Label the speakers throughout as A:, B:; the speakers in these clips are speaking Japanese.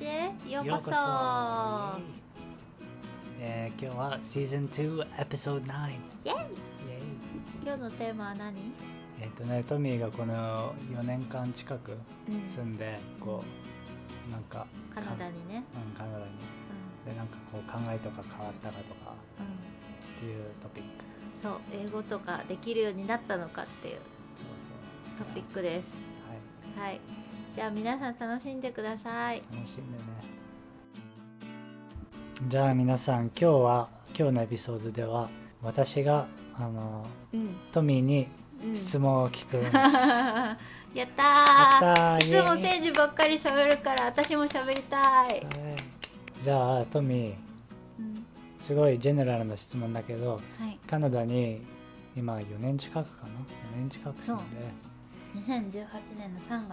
A: へようこそ。
B: えー今日は Season 2 Episode 9
A: イェイ
B: イ。エイ。
A: 今日のテーマは何？
B: えっ、とねトミーがこの4年間近く
A: うん。
B: 住んでこうなんか
A: カナダにね。
B: かうんカナダに。でなんかこう考えとか変わったかとか
A: うん、うん
B: っていうトピック。
A: そう英語とかできるようになったのかっていう。トピックです。
B: はい。
A: はいじゃあ皆さん楽しんでください。
B: 楽しんでね。じゃあ皆さん今日は今日のエピソードでは私があの
A: うん、
B: トミーに
A: うん、
B: 質問を聞くんです、
A: やったー。
B: やったー
A: いつも政治ばっかり喋るから私も喋りたい、
B: はい。じゃあトミー
A: うん、
B: すごいジェネラルな質問だけど
A: はい。
B: カナダに今4年近くかな？4年近く住んで。
A: 2018年の3月。
B: うん、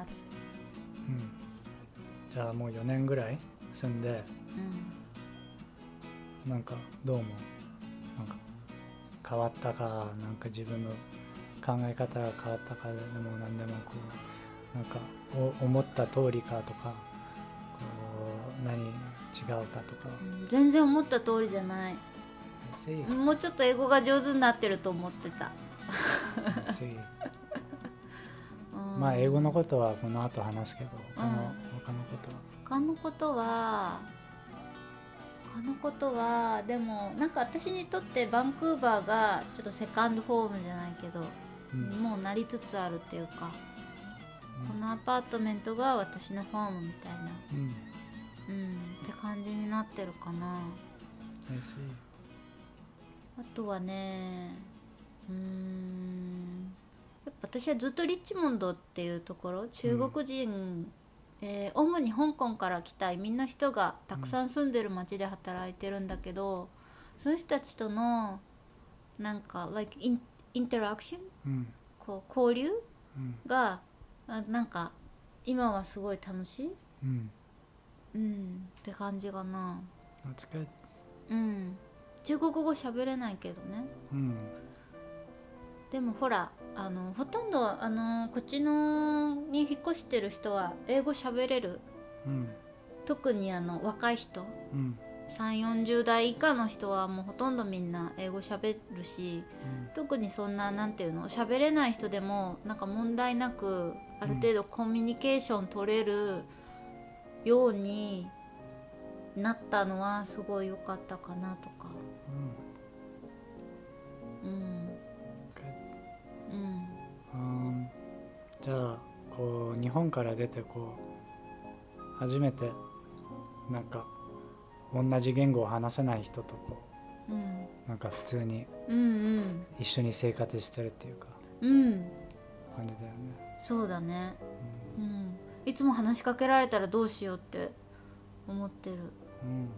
B: じゃあもう4年ぐらい住んで
A: うん。
B: なんかどう思う？なんか変わったかなんか自分の考え方が変わったかでも何でもこうなんかお思った通りかとかこう何違うかとか。
A: うん。全然思った通りじゃない。もうちょっと英語が上手になってると思ってた、
B: まあ英語のことはこの後話すけど他の
A: うん。
B: 他のことは。
A: 他のことは他のことはでもなんか私にとってバンクーバーがちょっとセカンドホームじゃないけど、
B: うん。
A: もうなりつつあるっていうか、このアパートメントが私のホームみたいな
B: うん。
A: うんって感じになってるかな。あとはねうーんやっぱ私はずっとリッチモンドっていうところ中国人、えー主に香港から来た移民の人がたくさん住んでる町で働いてるんだけど、その人たちとのなんか like インインタラクション
B: うん。
A: こう交流？
B: うん。
A: があなんか今はすごい楽しい、
B: うん。
A: うん、って感じかな。うん。中国語喋れないけどね。
B: うん
A: でもほらあのほとんどあのこっちのに引っ越してる人は英語喋れる。
B: うん。
A: 特にあの若い人。
B: うん。
A: 3 4 0代以下の人はもうほとんどみんな英語喋るし特にそんななんていうの？喋れない人でもなんか問題なくある程度コミュニケーション取れるようになったのはすごい良かったかなとか
B: じゃあこう日本から出てこう初めてなんか同じ言語を話せない人とこ
A: うん
B: うなんか普通に
A: うんうん
B: 一緒に生活してるっていうか
A: うん。
B: 感じだよね、
A: そうだねうん。いつも話しかけられたらどうしようって思ってる。
B: うん、うん。
A: うん。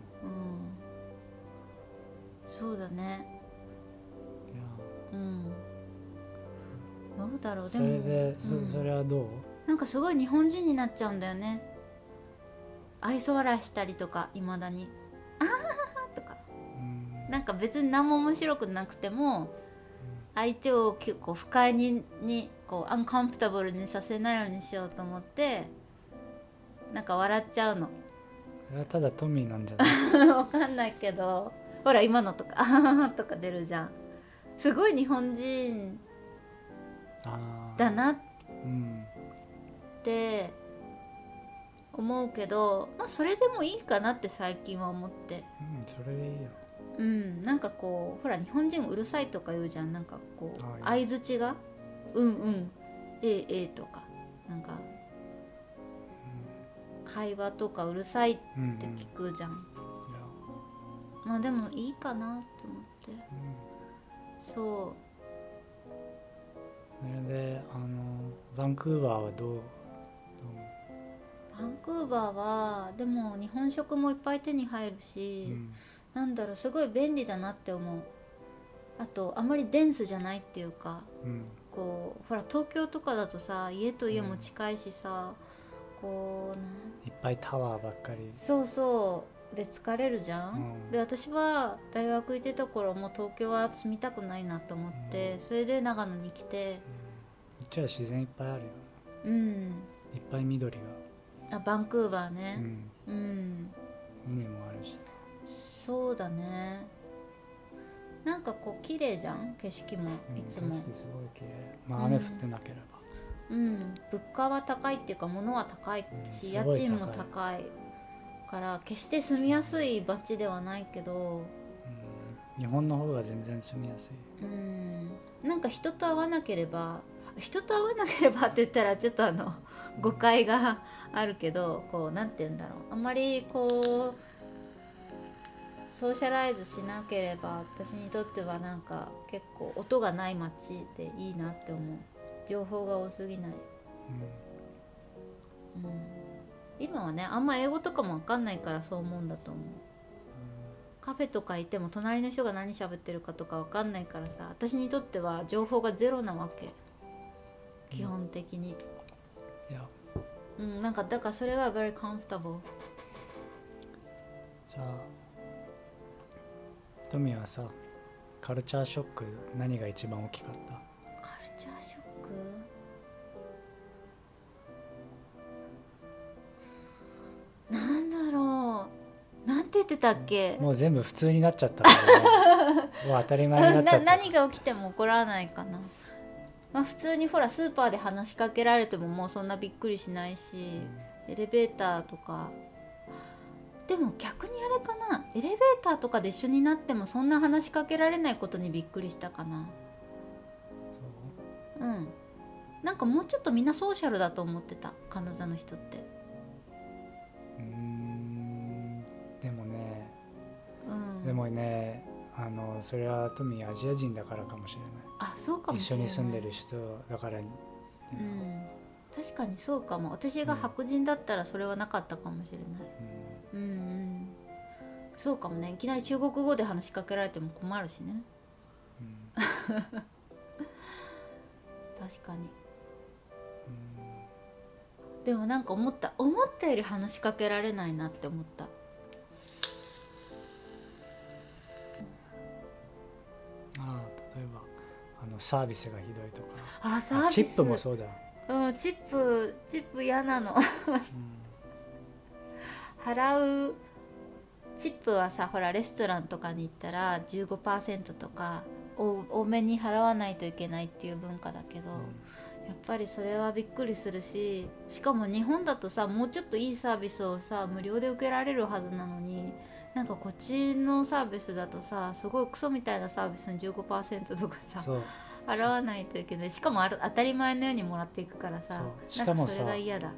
A: そうだね。
B: いや。
A: うんどうだろう？で
B: そ
A: も
B: れでそ,、
A: うん。
B: それはどう？
A: なんかすごい日本人になっちゃうんだよね。愛想笑いしたりとかいまだに「あははは」とか。
B: うん。
A: なんか別に何も面白くなくても相手を結構不快ににこうアンカンフタブルにさせないようにしようと思ってなんか笑っちゃうの。
B: それはただトミーなんじゃない？
A: わかんないけど。ほら今のとか「あはは」とか出るじゃん。すごい日本人だな。っ
B: うん。
A: て思うけどまあそれでもいいかなって最近は思って。
B: うんそれでいいよ。
A: うんなんかこうほら日本人うるさいとか言うじゃん。なんかこう
B: あ
A: 相づちが「うんうんええええ」とか。なんか会話とかうるさいっ
B: うん、うん。
A: て聞くじゃん、
B: いや。
A: まあでもいいかなって思って。
B: うん。
A: そう
B: それであのバンクーバーはどう
A: バンクーバーはでも日本食もいっぱい手に入るし、
B: うん
A: なんだろうすごい便利だなって思う。あとあまりデンスじゃないっていうか
B: うん。
A: こうほら東京とかだとさ家と家も近いしさ、こうなん。
B: いっぱいタワーばっかり。
A: そうそうで疲れるじゃん、
B: うん。
A: で私は大学行ってた頃もう東京は住みたくないなと思って、それで長野に来て。
B: うちは自然いっぱいあるよ。
A: うん。
B: いっぱい緑が。
A: あバンクーバーね、
B: うん。
A: うん。
B: 海もあるし。
A: そうだね。なんかこう綺麗じゃん？景色も
B: うん
A: いつも。
B: 景色すごい綺麗。まあ雨降ってなければ、
A: うん。物価は高いっていうか物は高いし、
B: うん。
A: 家賃も高いから決して住みやすい街ではないけど
B: うん。日本の方が全然住みやすい。
A: うん。なんか人と会わなければ人と会わなければって言ったらちょっとあの誤解があるけどこうなんて言うんだろう。あんまりこうソーシャライズしなければ私にとってはなんか結構音がない街でいいなって思う。情報が多すぎない、
B: うん。
A: うん、今はねあんま英語とかも分かんないからそう思うんだと思う。カフェとか行っても隣の人が何喋ってるかとか分かんないからさ私にとっては情報がゼロなわけ。基本的に。
B: いや。
A: うんなんかだからそれが very comfortable
B: じゃあトミはさカルチャーショック何が一番大きかった？
A: なんて言ってたっけ？
B: もう全部普通になっちゃったから、ね、もう当たり前になっちゃった。
A: な何が起きても怒らないかな、まあ、普通にほらスーパーで話しかけられてももうそんなびっくりしないし、エレベーターとか。でも逆にあれかな？エレベーターとかで一緒になってもそんな話しかけられないことにびっくりしたかな。う？ん。なんかもうちょっとみんなソーシャルだと思ってた。カナダの人って
B: でもねあのそれはトミーアジア人だからかもしれ
A: あそうか
B: ない一緒
A: もしれない。
B: に住んでる人だから、
A: うん。確かにそうかも。私が白人だったらそれはなかったかもしれない。
B: うん。
A: うんうん。そうかもね。いきなり中国語で話しかけられても困るしね。
B: うん。
A: 確かに。でもなんか思った。思ったより話しかけられないなって思った
B: サービスがひどいとか。
A: あサービス？
B: あチップもそうだ、
A: うんチップチップ嫌なの。
B: うん。
A: 払うチップはさほらレストランとかに行ったら15%とかお多めに払わないといけないっていう文化だけど、やっぱりそれはびっくりするししかも日本だとさもうちょっといいサービスをさ無料で受けられるはずなのになんかこっちのサービスだとさすごいクソみたいなサービスに15%とかさ
B: そう。
A: 払わないといけない。しかもある当たり前のようにもらっていくからさ。
B: しかも
A: それが嫌だ。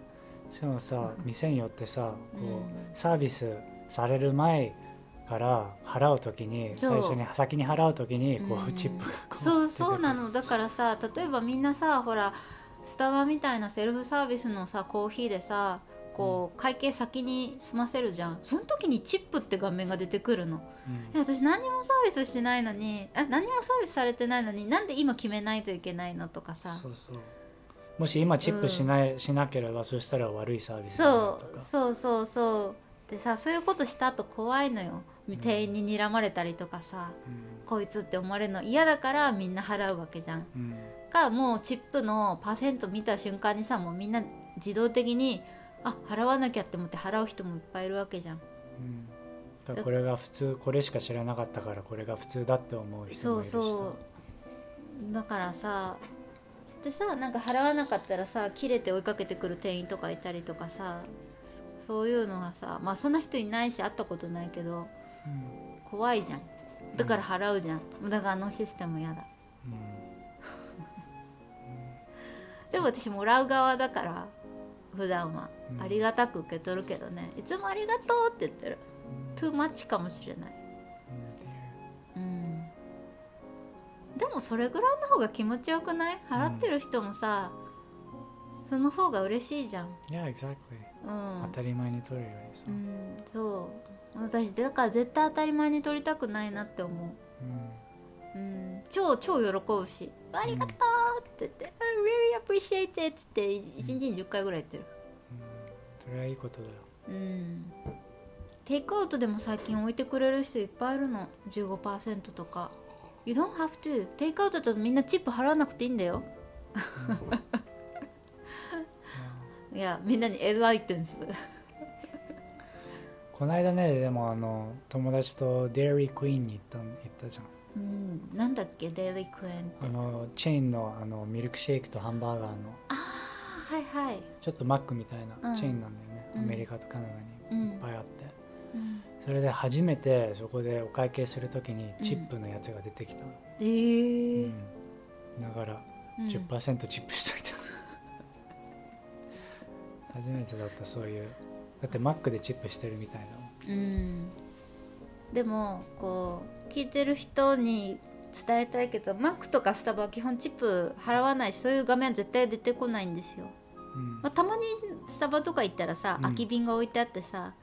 B: しかもさ店によってさこう、
A: うん。
B: サービスされる前から払う時に最初に先に払う時にこう、
A: うん
B: チップがこ
A: そうそうなの。だからさ例えばみんなさほらスタバみたいなセルフサービスのさコーヒーでさこう会計先に済ませるじゃん。その時にチップって画面が出てくるの。
B: うん。
A: 私何にもサービスしてないのにあ何にもサービスされてないのになんで今決めないといけないのとかさ。
B: そうそう。もし今チップしない、しなければそしたら悪いサービス
A: そうそうそうそう。でさそういうことした後怖いのよ。
B: ん
A: 店員に睨まれたりとかさ、
B: うん。
A: こいつって思われるの。嫌だからみんな払うわけじゃん。
B: うん。
A: かもうチップのパーセント見た瞬間にさもうみんな自動的にあ払わなきゃって思って払う人もいっぱいいるわけじゃん。
B: うん。だからこれが普通これしか知らなかったからこれが普通だって思う人
A: そ
B: もいうるしさ。
A: そうだからさでさなんか払わなかったらさ切れて追いかけてくる店員とかいたりとかさそういうのはさまあそんな人いないし会ったことないけど
B: うん。
A: 怖いじゃん。だから払うじゃん。だからあのシステム嫌だ。
B: うん。
A: でも私もらう側だから普段は、
B: うん。
A: ありがたく受け取るけどね。いつもありがとうって言ってる。トゥーマッチかもしれない。うん。でもそれぐらいの方が気持ちよくない？払ってる人もさ、その方が嬉しいじゃん。
B: Yeah, exactly.
A: うん。
B: 当たり前に取るよりさ、
A: うん。そう。私だから絶対当たり前に取りたくないなって思う。
B: うん
A: うん。超超喜ぶし「ありがとう!」って言って「I really appreciate it」って1日に10回ぐらい言ってる。
B: それはいいことだよ。
A: うん。テイクアウトでも最近置いてくれる人いっぱいいるの。15%とか。You don't have to テイクアウトだとみんなチップ払わなくていいんだよ。いやみんなにエンライテンス
B: この間ねでもあの友達とデイリークイーンに行ったん行ったじゃん
A: うん。なんだっけ？デイリークエンって。
B: あのチェーンのあのミルクシェイクとハンバーガーの。
A: ああはいはい。
B: ちょっとマックみたい
A: うん。
B: なチェーンなんだよね、
A: うん。
B: アメリカとカナダ
A: うん。
B: にいっぱいあって、
A: うん。
B: それで初めてそこでお会計するときにチップのやつが出てきたの、
A: えー。
B: うん。だから
A: うん。
B: 10%チップしといた、初めてだったそういう。だってマックでチップしてるみたいだもん。
A: うん。でもこう聞いてる人に伝えたいけどマックとかスタバは基本チップ払わないしそういう画面は絶対出てこないんですよ、
B: うん。
A: まあ、たまにスタバとか行ったらさ、
B: うん。
A: 空き瓶が置いてあってさ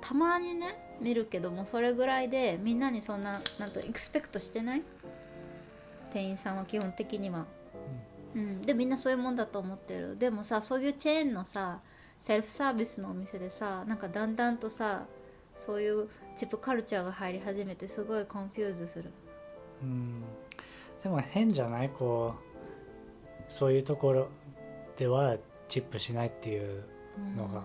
A: たまにね見るけどもそれぐらいでみんなにそんななんとエクスペクトしてない？店員さんは基本的には、うん、でみんなそういうもんだと思ってる。でもさそういうチェーンのさセルフサービスのお店でさなんかだんだんとさそういうチップカルチャーが入り始めてすごい confuse する。
B: うん、うんでも変じゃないこうそういうところではチップしないっていうのが、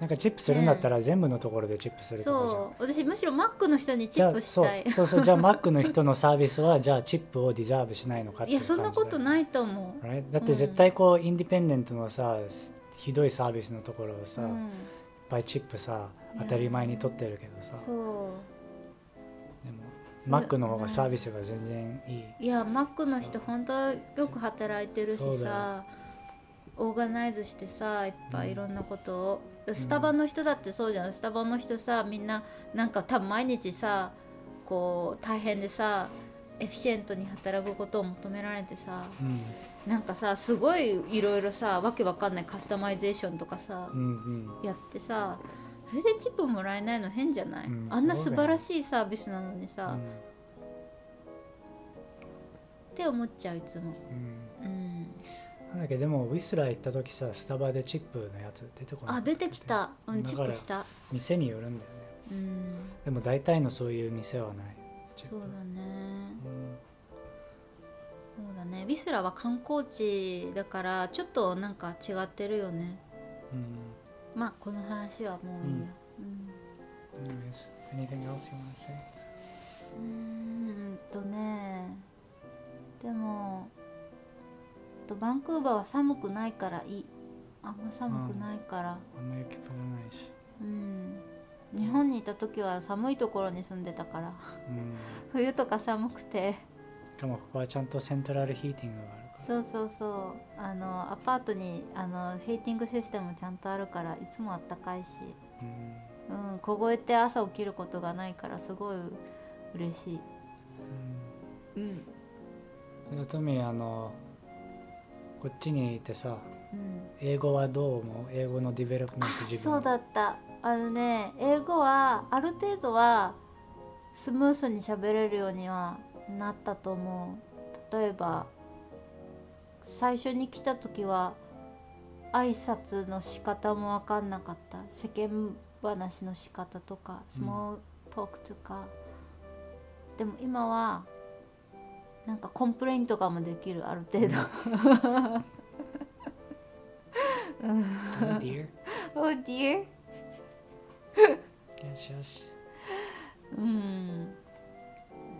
B: なんかチップするんだったら全部のところでチップするとかじゃん、
A: そう。私むしろマックの人にチップしたい。
B: そうそうそうじゃあマックの人のサービスはじゃあチップを deserve しないのかっていう
A: いやそんなこと
B: い
A: ないと思う。
B: Right？だって絶対こう、インディペンデントのさひどいサービスのところをさ、いっ
A: うん、
B: ぱいチップさ当たり前に取ってるけどさ。
A: そう。
B: でもマックの方がサービスが全然いい。
A: いやマックの人本当はよく働いてるしさオーガナイズしてさいっぱ
B: うん
A: いいろんなことを、スタバの人だってそうじゃん。スタバの人さみんななんか多分毎日さこう大変でさエフィシエントに働くことを求められてさ
B: うん。
A: なんかさすごいいろいろさわけわかんないカスタマイゼーションとかさ、
B: うんうん。
A: やってさそれでチップもらえないの変じゃない、
B: うん。
A: あんな素晴らしいサービスなのにさ、って思っちゃういつも。
B: うん。
A: うん。
B: なんだっけでもウィスラー行った時さスタバでチップのやつ出てこない
A: あ出てきた。うんチップした。
B: 店によるんだよね。
A: うん。
B: でも大体のそういう店はない。
A: そうだね。
B: うん。
A: そうだね。ウィスラは観光地だからちょっとなんか違ってるよね。
B: うん
A: まあこの話はもういいや。うん、
B: Anyways, anything else you want to say?
A: うーん。とねでもとバンクーバーは寒くないからいいあん。ま寒くないから
B: あん。ま雪降らないし
A: うん、日本にいた時は寒いところに住ん。でたから
B: うん。
A: 冬とか寒くて
B: しかもここはちゃん。とセントラルヒーティングがある
A: そうそうそう。あのアパートにあのヒーティングシステムちゃんとあるからいつもあったかいし、
B: うん。
A: うん、凍えて朝起きることがないからすごい嬉しい、うん。
B: うん、でトミーあのこっちにいてさ
A: うん、
B: 英語はどう思う？英語の development 自分
A: そうだった。あのね英語はある程度はスムースに喋れるようにはなったと思う。例えば最初に来た時は挨拶の仕方も分かんなかった。世間話の仕方とか smallトークとか、でも今はなんか complaint とかもできるある程度。
B: Oh dear
A: Oh dear
B: よしよし。
A: うん。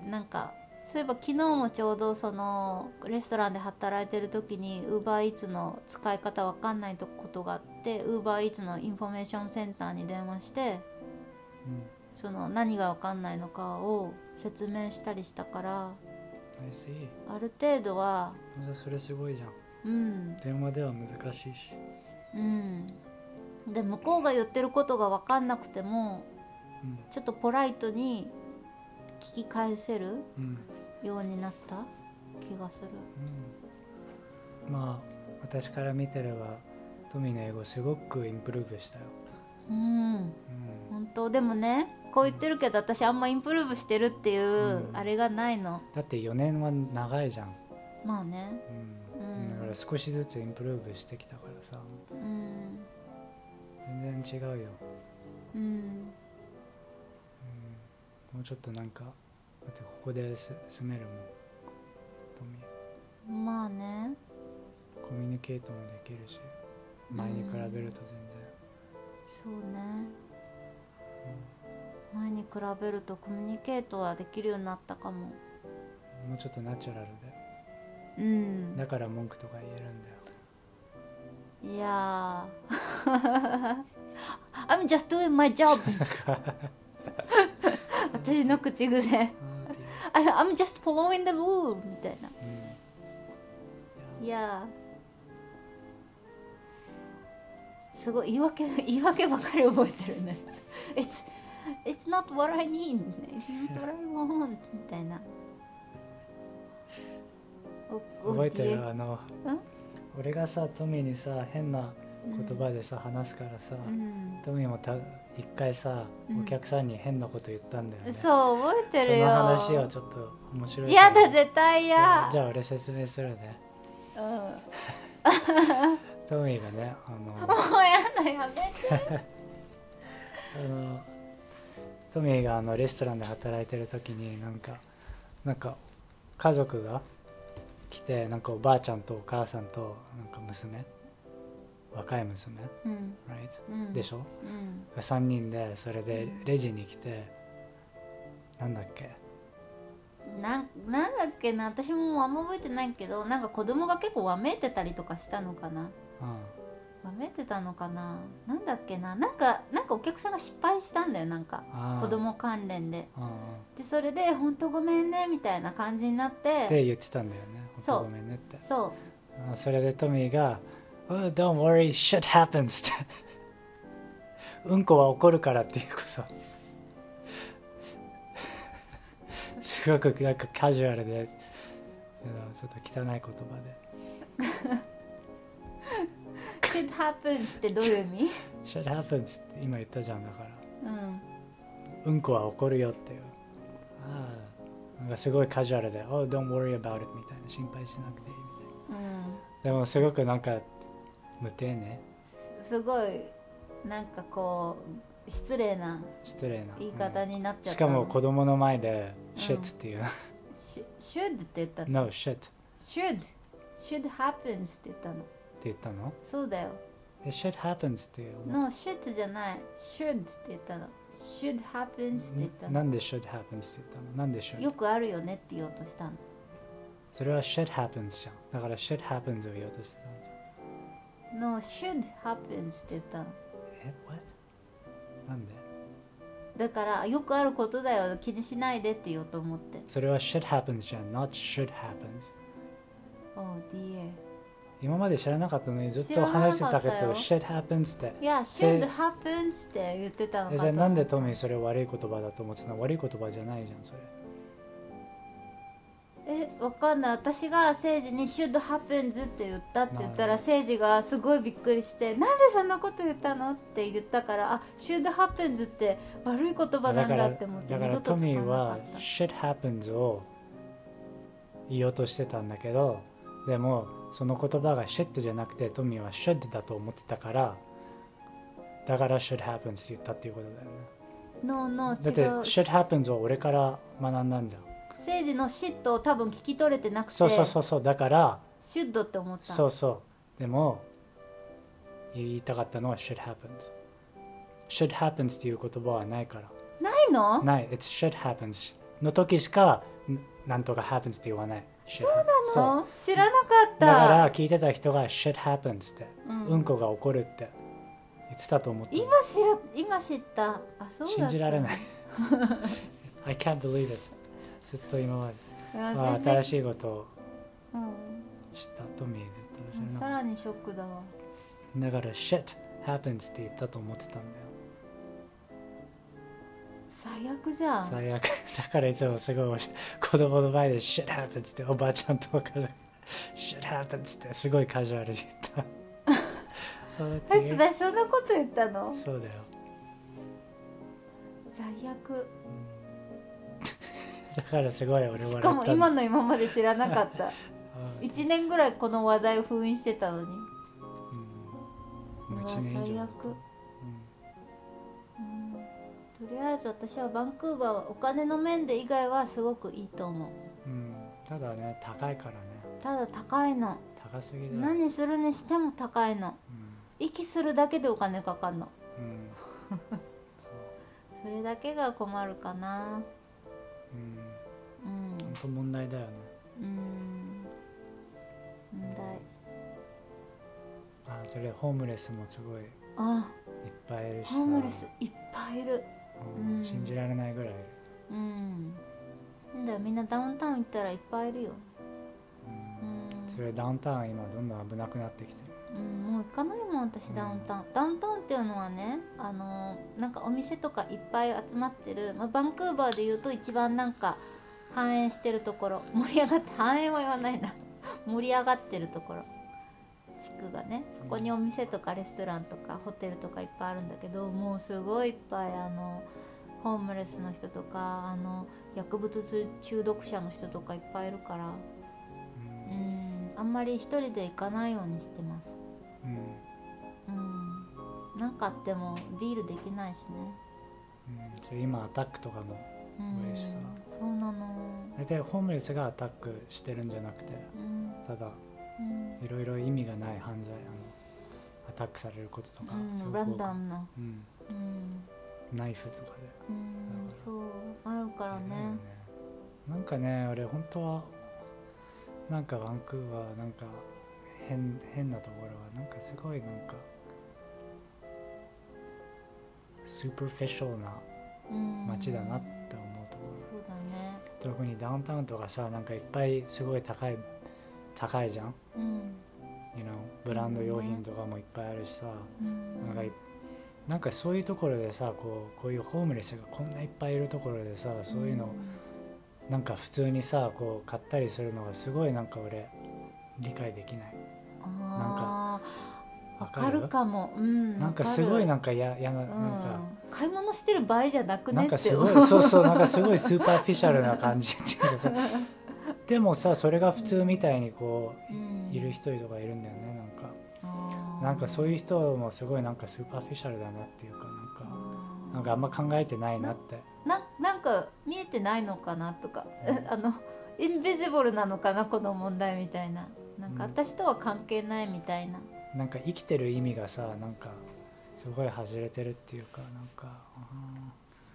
A: なんかそういえば昨日もちょうどそのレストランで働いてる時にウーバーイーツの使い方わかんないことがあってウーバーイーツのインフォメーションセンターに電話してその何がわかんないのかを説明したりしたからある程度は
B: それすごいじゃん。
A: うん。
B: 電話では難しいし。
A: うん。で向こうが言ってることがわかんなくても
B: うん。
A: ちょっとポライトに聞き返せる
B: うん
A: ようになった？気がする。
B: うん。まあ私から見てればトミーの英語すごくインプルーブしたよ、
A: うん。
B: うん、
A: 本当？でもねこう言ってるけど私あんまインプルーブしてるっていう
B: うん。
A: あれがないの、
B: だって4年は長いじゃん、
A: まあね。
B: うん。
A: うん。
B: だから少しずつインプルーブしてきたからさ。
A: うん。
B: 全然違うよ、
A: うん。
B: うん、もうちょっとなんかだってここです住めるもん。
A: まあね。
B: コミュニケートもできるし前に比べると全然、
A: そうね。前に比べるとコミュニケートはできるようになったかも。
B: もうちょっとナチュラルで。
A: うん。
B: だから文句とか言えるんだよ。
A: いやー。I'm just doing my job 私の口癖 I'm just following the rule みたいな。
B: うん。
A: いやーすごい言い訳 言い訳ばかり覚えてるね。It's, it's not what I need. It's not what I want. みたいな。お
B: 覚えて
A: お
B: るあの
A: ん？
B: 俺がさトミーにさ変な言葉でさ、話すからさ、
A: うん。
B: トミーもた一回さ、
A: うん。
B: お客さんに変なこと言ったんだよね。
A: そう覚えてるよ。
B: その話をちょっと面白い
A: や
B: から
A: だ絶対嫌。
B: じゃあ俺説明するね。
A: うん。
B: トミーがねあの
A: もうやだやめて。
B: あのトミーがあのレストランで働いてる時になんかなんか家族が来てなんかおばあちゃんとお母さんとなんか娘若い娘、
A: うん。
B: Right?
A: うん。
B: でしょ？
A: うん。
B: 3人でそれでレジに来てなんだっけ？
A: なんなんだっけな？私もあんま覚えてないけどなんか子供が結構わめいてたりとかしたのかな？
B: うん。
A: わめいてたのかな？なんだっけな？なんかなんかお客さんが失敗したんだよなんか。子供関連で。
B: うんうん。
A: でそれで「本当ごめんね」みたいな感じになっ
B: って。
A: て
B: 言ってたんだよね本当ごめんねって
A: そう
B: あそれでトミーが「oh, Don't worry, shit happens 」うんこは起こるからっていうこと。すごくなんかカジュアルでうんちょっと汚い言葉で「
A: shit happens」ってどういう意味「
B: shit happens」って今言ったじゃんだから。
A: うん。
B: うんこは起こるよっていう。ああなんかすごいカジュアルで「oh don't worry about it」みたいな。心配しなくていいみたい
A: うん。
B: なでもすごくなんか無丁寧
A: すごいなんかこう失礼な
B: 失礼な。
A: 言い方
B: うん
A: になっちゃ
B: し
A: ったの。
B: かも子供の前で「
A: うん
B: shit」っていう。
A: し should って言った「の
B: ？No shit」って
A: should should happens って言ったの。
B: 言ったの？
A: そうだよ。
B: え shit happens っていう。
A: No should じゃない。should って言ったの。should happens って言ったの。
B: なんで should happens って言ったの？なんで should
A: よくあるよねって言おうとしたの。
B: それは shit happens じゃん。だから shit happens を言おうとしてたんじゃん
A: no should happens って言った。の
B: え what? なんで？
A: だからよくあることだよ。気にしないでって言おうと思って。
B: それは shit happens じゃん。not should happens
A: oh dear
B: 今まで知らなかったのにずっと
A: 知らなか
B: 話してたけど shit happens って。
A: いや should happens って言ってたのかと思った
B: えじゃあなんでトミーそれ悪い言葉だと思ってたの？悪い言葉じゃないじゃんそれ
A: えわかんない。私が誠治に「should happens」って言ったって言ったら
B: な
A: 誠治がすごいびっくりして「なんでそんなこと言ったの?」って言ったから「あ should happens」って悪い言葉なんだって思って
B: だからトミーは
A: っ
B: shit happens を言おうとしてたんだけどでもその言葉が shit じゃなくてトミーは should だと思ってたからだから should happens って言ったっていうことだよね。
A: た No no
B: だって should happens を俺から学んだんじゃん
A: 誠治の「シット」を多分聞き取れてなくて
B: そうそうそうそうだから
A: シュッドって思った
B: そうそう。でも言いたかったのは should happens should happens っていう言葉はないから。
A: ないの？
B: ない。It's should happens の時しかんなんとか happens って言わない。そうな
A: の？知らなかった。
B: だから聞いてた人が should happens って、
A: う
B: うんん、こが起こるって。言ってたと思って
A: 今知ら今知った。あそうだった。
B: 信じられない。I can't believe it ずっと今まで、あ、新しいことを
A: うん。
B: 知ったトミーで言った
A: さらにショックだわ。
B: だから shit happens って言ったと思ってたんだよ。
A: 最悪じゃん。
B: 最悪。だからいつもすごい俺子供の前で shit happens っておばあちゃんとかで shit happens ってすごいカジュアルに言った。
A: えすだそんなこと言ったの？
B: そうだよ。
A: 最悪
B: だからすごい俺
A: しかも今の今まで知らなかった。
B: うん。
A: 1年ぐらいこの話題を封印してたのに。
B: うん。もう
A: うわ
B: 1年以上。
A: 最悪、うん。とりあえず私はバンクーバーはお金の面で以外はすごくいいと思う。
B: うん、うん、ただね高いからね。
A: ただ高いの。
B: 高すぎだ。よ
A: 何するにしても高いの。
B: うん。
A: 息するだけでお金かかるの。
B: うん。
A: そ それだけが困るかな。
B: うん当問題だよね。
A: うん。問題。
B: あそれホームレスもすごいいっ
A: あ
B: ぱいいるしさ。
A: ホームレスいっぱいいる。
B: うん
A: うん。
B: 信じられないぐらい。
A: うん。なんだよみんなダウンタウン行ったらいっぱいいるよ。
B: うん。
A: うん。
B: それダウンタウン今どんどん危なくなってきてる。
A: うん、もう行かないもん私ダウンタウン、ダウンタウンっていうのはねあのなんかお店とかいっぱい集まってる、まあ、バンクーバーでいうと一番なんか繁栄してるところ。盛り上がって繁栄は言わないな。盛り上がってるところ。地区がね。そこにお店とかレストランとかホテルとかいっぱいあるんだけどもうすごいいっぱいあのホームレスの人とかあの薬物中毒者の人とかいっぱいいるから。
B: うん。
A: うんあんまり一人で行かないようにしてます。
B: うん。
A: うん。なんかあってもディールできないしね。
B: うん。今アタックとかも
A: うんそうなの。
B: 大体ホームレスがアタックしてるんじゃなくて
A: うん。
B: ただ
A: うん。
B: いろいろ意味がない犯罪あのアタックされることとか
A: うんランダムな。
B: うん。
A: うん、
B: ナイフとかで。
A: うん、そうあるからね。
B: なんかね俺本当はなんかバンクーバーなんか変変なところはなんかすごいなんかスーパーフィッシャルな
A: うん
B: 街だなって特にダウンタウンとかさなんかいっぱいすごい高い高いじゃん、
A: うん、
B: you know、ブランド用品とかもいっぱいあるしさ、
A: うん、
B: なんかいなんかそういうところでさこうこういうホームレスがこんないっぱいいるところでさそういうの、なんか普通にさこう買ったりするのがすごいなんか俺理解できない、
A: うん、あー。わ
B: わかる？
A: かるかも。うん。
B: なんかすごい
A: な
B: なんかややななんか、
A: うん、買い物してる場合じゃなく
B: なん
A: ねって
B: かすごいそうそうなんかすごい superficia l な感じっていうか。さ でもさそれが普通みたいにこう、
A: うん。
B: いる人とかいるんだよねなんか。なんかそういう人もすごいなんか superficial だなっていうかなんかなんかあんま考えてないなって。
A: ななんか見えてないのかなとか、
B: うん。
A: あの invisible なのかなこの問題みたいな。なんか
B: うん。
A: 私とは関係ないみたいな、
B: なんか生きてる意味がさなんかすごい外れてるっていうかなんか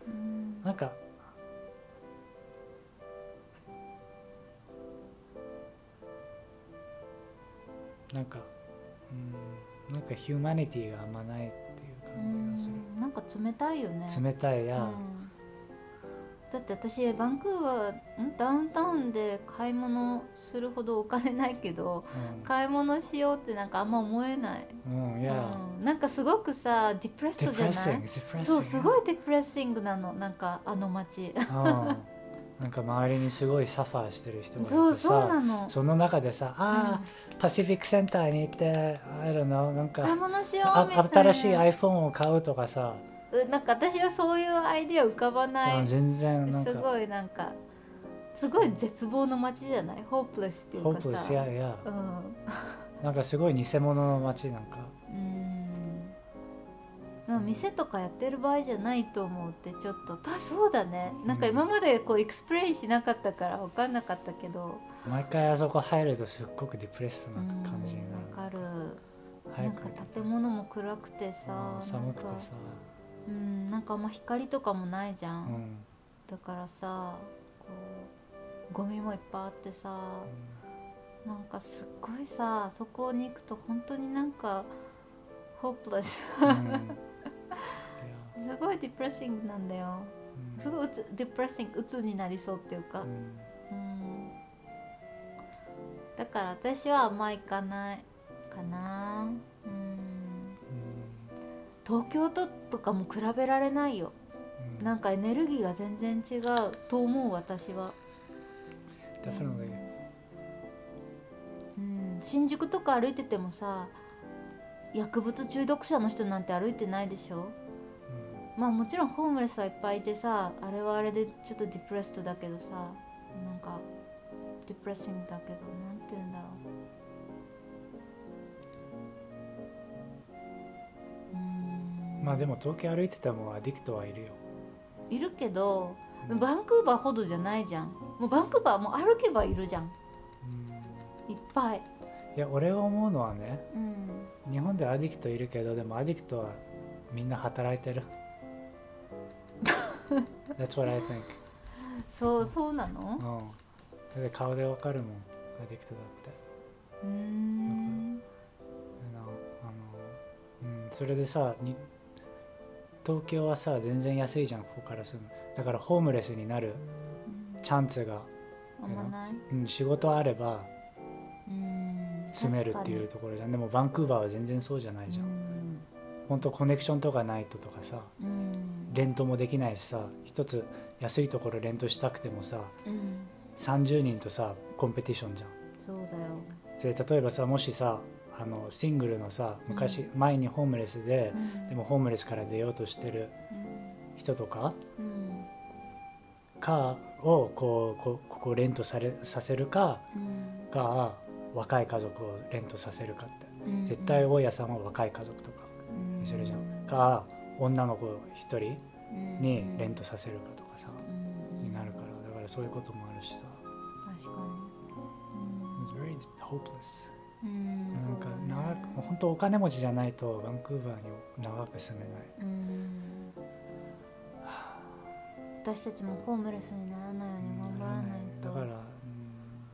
B: うん。
A: うん
B: なんかなんかうん。なんかヒューマニティがあんまないっていう
A: う
B: 感じがする。
A: ん。なんか冷たいよね。
B: 冷たいや、
A: うんだって私バンクーバーん？ダウンタウンで買い物するほどお金ないけど買い物しようってなんかあんま思えない、
B: うん、うん、
A: なんかすごくさディプレストじゃない？そうすごいディプレッシングなの。なんかあの街。
B: うん、なんか周りにすごいサファーしてる人がいてさ
A: そうそうなの。
B: その中でさああ、パシフィックセンターに行って I don't know なんか新しい iPhone を買うとかさ、
A: うんなんか私はそういうアイデア浮かばない、
B: うん全然なんか。
A: すごいなんかすごい絶望の街じゃない？ hopeless ってい
B: hope
A: うかさ
B: しやいや。
A: うん。
B: なんかすごい偽物の街なんか。
A: うん。なんか店とかやってる場合じゃないと思うってちょっと。たそうだね。なんか今までこう explain しなかったから分かんなかったけど。
B: 毎回あそこ入るとすっごく depressed
A: う
B: なん感じになる。
A: 分かる。なんか建物も暗くてさ
B: うん寒くてさ
A: うん。なんかあんま光とかもないじゃん、
B: うん。
A: だからさこうゴミもいっぱいあってさなんかすっごいさそこに行くと本当になんかホープレス。
B: うん。
A: すごいディプレッシングなんだよ。
B: うん。
A: すごいうつディプレッシングうつになりそうっていうか。
B: う、ん。
A: うん、だから私はあんま行かないかな。うん東京都とかも比べられないよ。
B: うん。
A: なんかエネルギーが全然違うと思う私は、
B: definitely
A: うん、新宿とか歩いててもさ薬物中毒者の人なんて歩いてないでしょ？まあもちろんホームレスはいっぱいいてさあれはあれでちょっとディプレストだけどさなんかディプレッシングだけどなんて言うんだろう
B: まあでも東京歩いててもアディクトはいるよ。
A: いるけど
B: うん。
A: バンクーバーほどじゃないじゃん。もうバンクーバーもう歩けばいるじゃん。
B: うん。
A: いっぱい。
B: いや俺が思うのはね
A: うん。
B: 日本でアディクトいるけどでもアディクトはみんな働いてる。That's what I think.
A: そうそうなの？
B: うん。で顔でわかるもんアディクトだって。
A: うーん。
B: でなあの、うん、それでさに東京はさ全然安いじゃんここから住むだからホームレスになるチャンスが、うん、仕事あれば
A: うん
B: 住めるっていうところじゃん。でもバンクーバーは全然そうじゃないじゃん、
A: うん。
B: ほんとコネクションとかないととかさ
A: うん。
B: レントもできないしさ一つ安いところレントしたくてもさ
A: うん。
B: 30人とさコンペティションじゃん。
A: そうだよ。
B: それ例えばさもしさあのシングルのさ昔、前にホームレスで、
A: うん。
B: でもホームレスから出ようとしてる人とか
A: うん。
B: かをこうこここレントされさせるか
A: うん。
B: か若い家族をレントさせるかって。
A: うん。
B: 絶対大家さんは若い家族とかにするじゃん。か女の子一人にレントさせるかとかさ
A: うん。
B: になるから。だからそういうこともあるしさ。
A: 確か
B: It's very hopeless.
A: にうん。
B: なんか長く本当お金持ちじゃないとバンクーバーに長く住めない。
A: うん。私たちもホームレスにならないように頑張らないと。
B: だから、うん、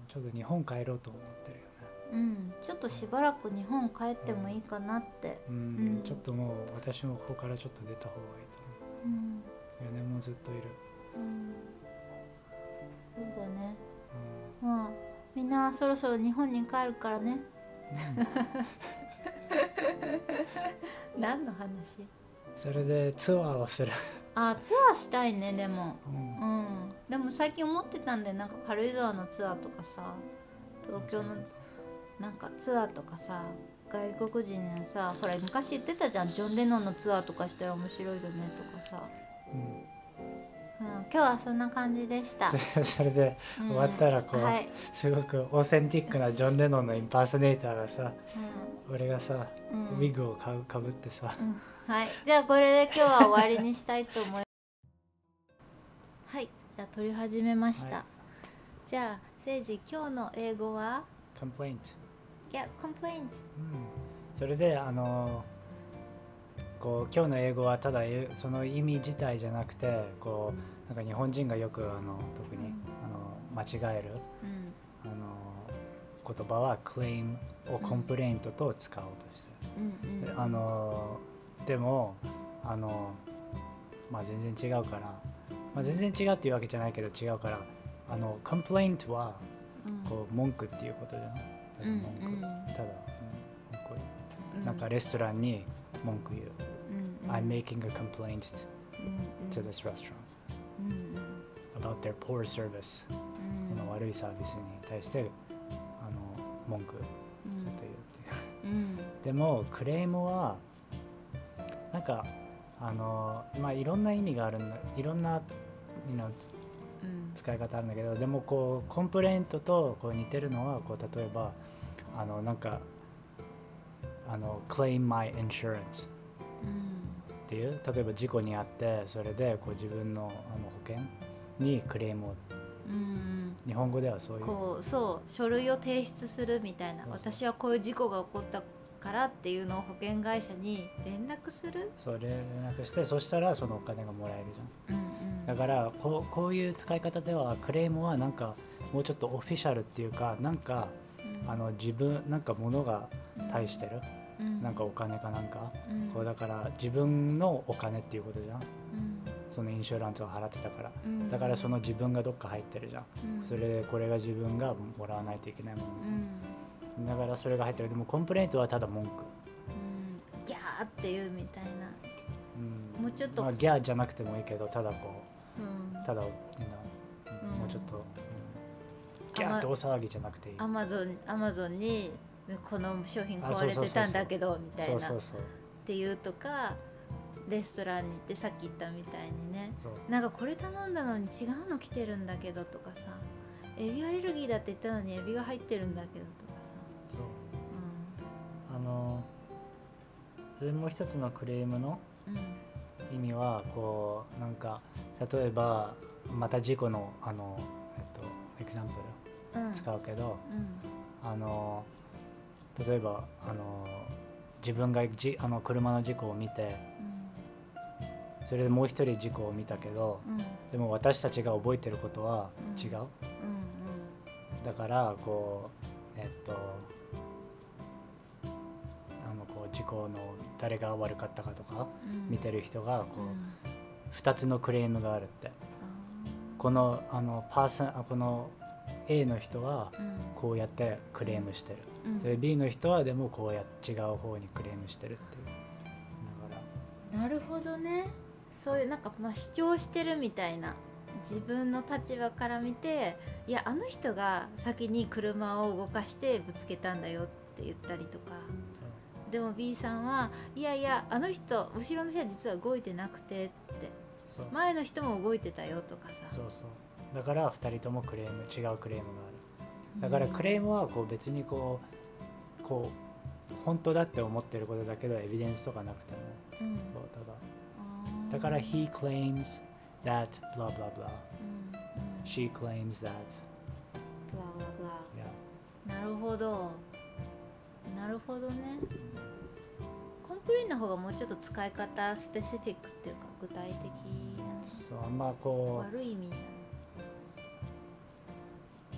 B: ちょっと日本帰ろうと思ってるよね。
A: うん。ちょっとしばらく日本帰ってもいいかなって。
B: うん、
A: うん。
B: ちょっともう私もここからちょっと出た方がいいと
A: う。ん。
B: 思う4年もずっといる、
A: うん。そうだね。
B: う
A: まあみんなそろそろ日本に帰るからね。
B: ん
A: 何の話？
B: それでツアーをする、
A: あツアーしたいねでも。
B: うん。
A: うん。でも最近思ってたんでなんか軽井沢のツアーとかさ東京のなんかツアーとかさ外国人にさほら昔言ってたじゃん。ジョン・レノンのツアーとかしたら面白いよねとかさ、
B: うん
A: うん、今日はそんな感じでした、
B: で それで
A: うん。
B: 終わったらこう
A: はい、
B: すごくオーセンティックなジョン・レノンのインパーソネーターがさ俺がさ、
A: うん。うん
B: ウィッグをかぶかぶってさ、
A: うん。はい。じゃあこれで今日は終わりにしたいと思います。はい。じゃあ撮り始めました、
B: はい。
A: じゃあ誠治今日の英語は
B: ？Complaint、
A: Get complaint
B: うん、それであのこう今日の英語はただえその意味自体じゃなくてこうなんか日本人がよくあの特に、
A: うん。
B: あの間違える
A: うん。
B: あの言葉は claim を complaint と使おうとしてる、
A: うんうん
B: であのでもあのまあ全然違うから、まあ、全然違うっていうわけじゃないけど違うからあの complaint は
A: うん。
B: こう文句っていうことじゃない、
A: うん
B: 文句。
A: うん
B: ただ、うん。なんかレストランに文句言う、I'm making a complaint
A: うん
B: to this restaurant
A: うん
B: about their poor service、
A: うん
B: この悪いサービスに対してあの文句ちょっと言うってでもクレームはなんかあのまあいろんな意味があるんだいろんな you know
A: うん
B: 使い方あるんだけどでもこう complaint とこう似てるのはこう例えばあのなんかあの claim my insurance っていう例えば事故にあってそれでこう自分のあの保険にクレームを
A: うん。うん
B: 日本語ではそういう。
A: こうそう書類を提出するみたいな私はこういう事故が起こったからっていうのを保険会社に連絡する、
B: そう連絡してそしたらそのお金がもらえるじゃん。
A: うんうん、
B: だからこうこういう使い方ではクレームはなんかもうちょっとオフィシャルっていうかなんか
A: うん。
B: あの自分なんか物が対してる、
A: うん
B: なんかお金かなんか、
A: うん。
B: こうだから自分のお金っていうことじゃん。
A: うん。
B: その insurance を払ってたから。
A: うん。
B: だからその自分がどっか入ってるじゃん。
A: うん。
B: それでこれが自分がもらわないといけないも
A: うん。
B: のだからそれが入ってる。でも complaint はただ文句、
A: うん。ギャーっていうみたいな。
B: うん。
A: もうちょっと。
B: まあ、ギャーじゃなくてもいいけどただこ
A: う。
B: ただ、もうちょっと、うん。ギャーって大騒ぎじゃなくていい。
A: アマゾンアマゾンにこの商品
B: あ
A: 壊れてたんだけどみたいな。っていうとかレストランに行ってさっき言ったみたいにね。なんかこれ頼んだのに違うの来てるんだけどとかさ。エビアレルギーだって言ったのにエビが入ってるんだけどとか
B: そう。あのそれもう一つのクレームの
A: さうん。
B: 意味はこうなんか例えばまた事故のあのえっとエクザンプ
A: うんうん。
B: ル使うけど、
A: うん。
B: あの例えばあの自分がじあの車の事故を見てそれでもう一人事故を見たけど
A: うん。
B: でも私たちが覚えてることは違う、
A: うん
B: だからこうえっとあのこう事故の誰が悪かったかとか
A: うん。
B: 見てる人がこ
A: うん。
B: う2つのクレームがあるって。このあのパーソンあこの A の人は
A: うん。
B: こうやってクレームしてる
A: うん。
B: それ B の人はでもこうや違う方にクレームしてるっていう。だから。
A: なるほどね。そういうなんかまあ主張してるみたいな。自分の立場から見ていやあの人が先に車を動かしてぶつけたんだよって言ったりとか。でも B さんはいやいやあの人後ろの人は実は動いてなくてって。前の人も動いてたよとかさ。
B: そうそう。だから2人ともクレーム違うクレームがある。だからクレームはこう別にこうこう本当だって思ってることだけどエビデンスとかなくても
A: うん。
B: こうただ。だから he claims that blah blah blah. she claims that.
A: ブラブラブラ
B: yeah.
A: なるほど。なるほどね。complain の方がもうちょっと使い方 specific っていうか具体的
B: そうあんまこ
A: な悪い意味な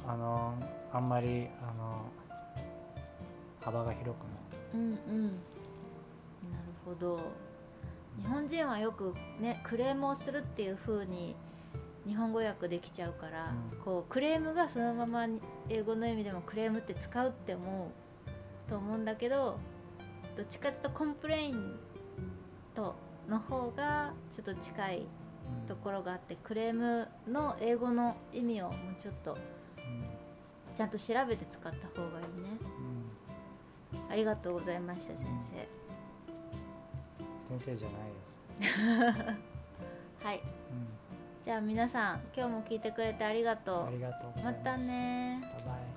B: あのあんまりあの幅が広くない
A: うんうん。なるほど。日本人はよくねクレームをするっていう風に日本語訳できちゃうから、
B: うん。
A: こうクレームがそのままに英語の意味でもクレームって使うって思うと思うんだけどどっちかっていうと complaint の方がちょっと近い
B: うん
A: ところがあってクレームの英語の意味をもうちょっと
B: うん
A: ちゃんと調べて使った方がいいねありがとうございました先生。
B: うん先生じゃないよ、
A: はい。
B: うん。
A: じゃあ皆さん今日も聞いてくれてありがと
B: ありがとうございます。
A: うまたね
B: byeバイ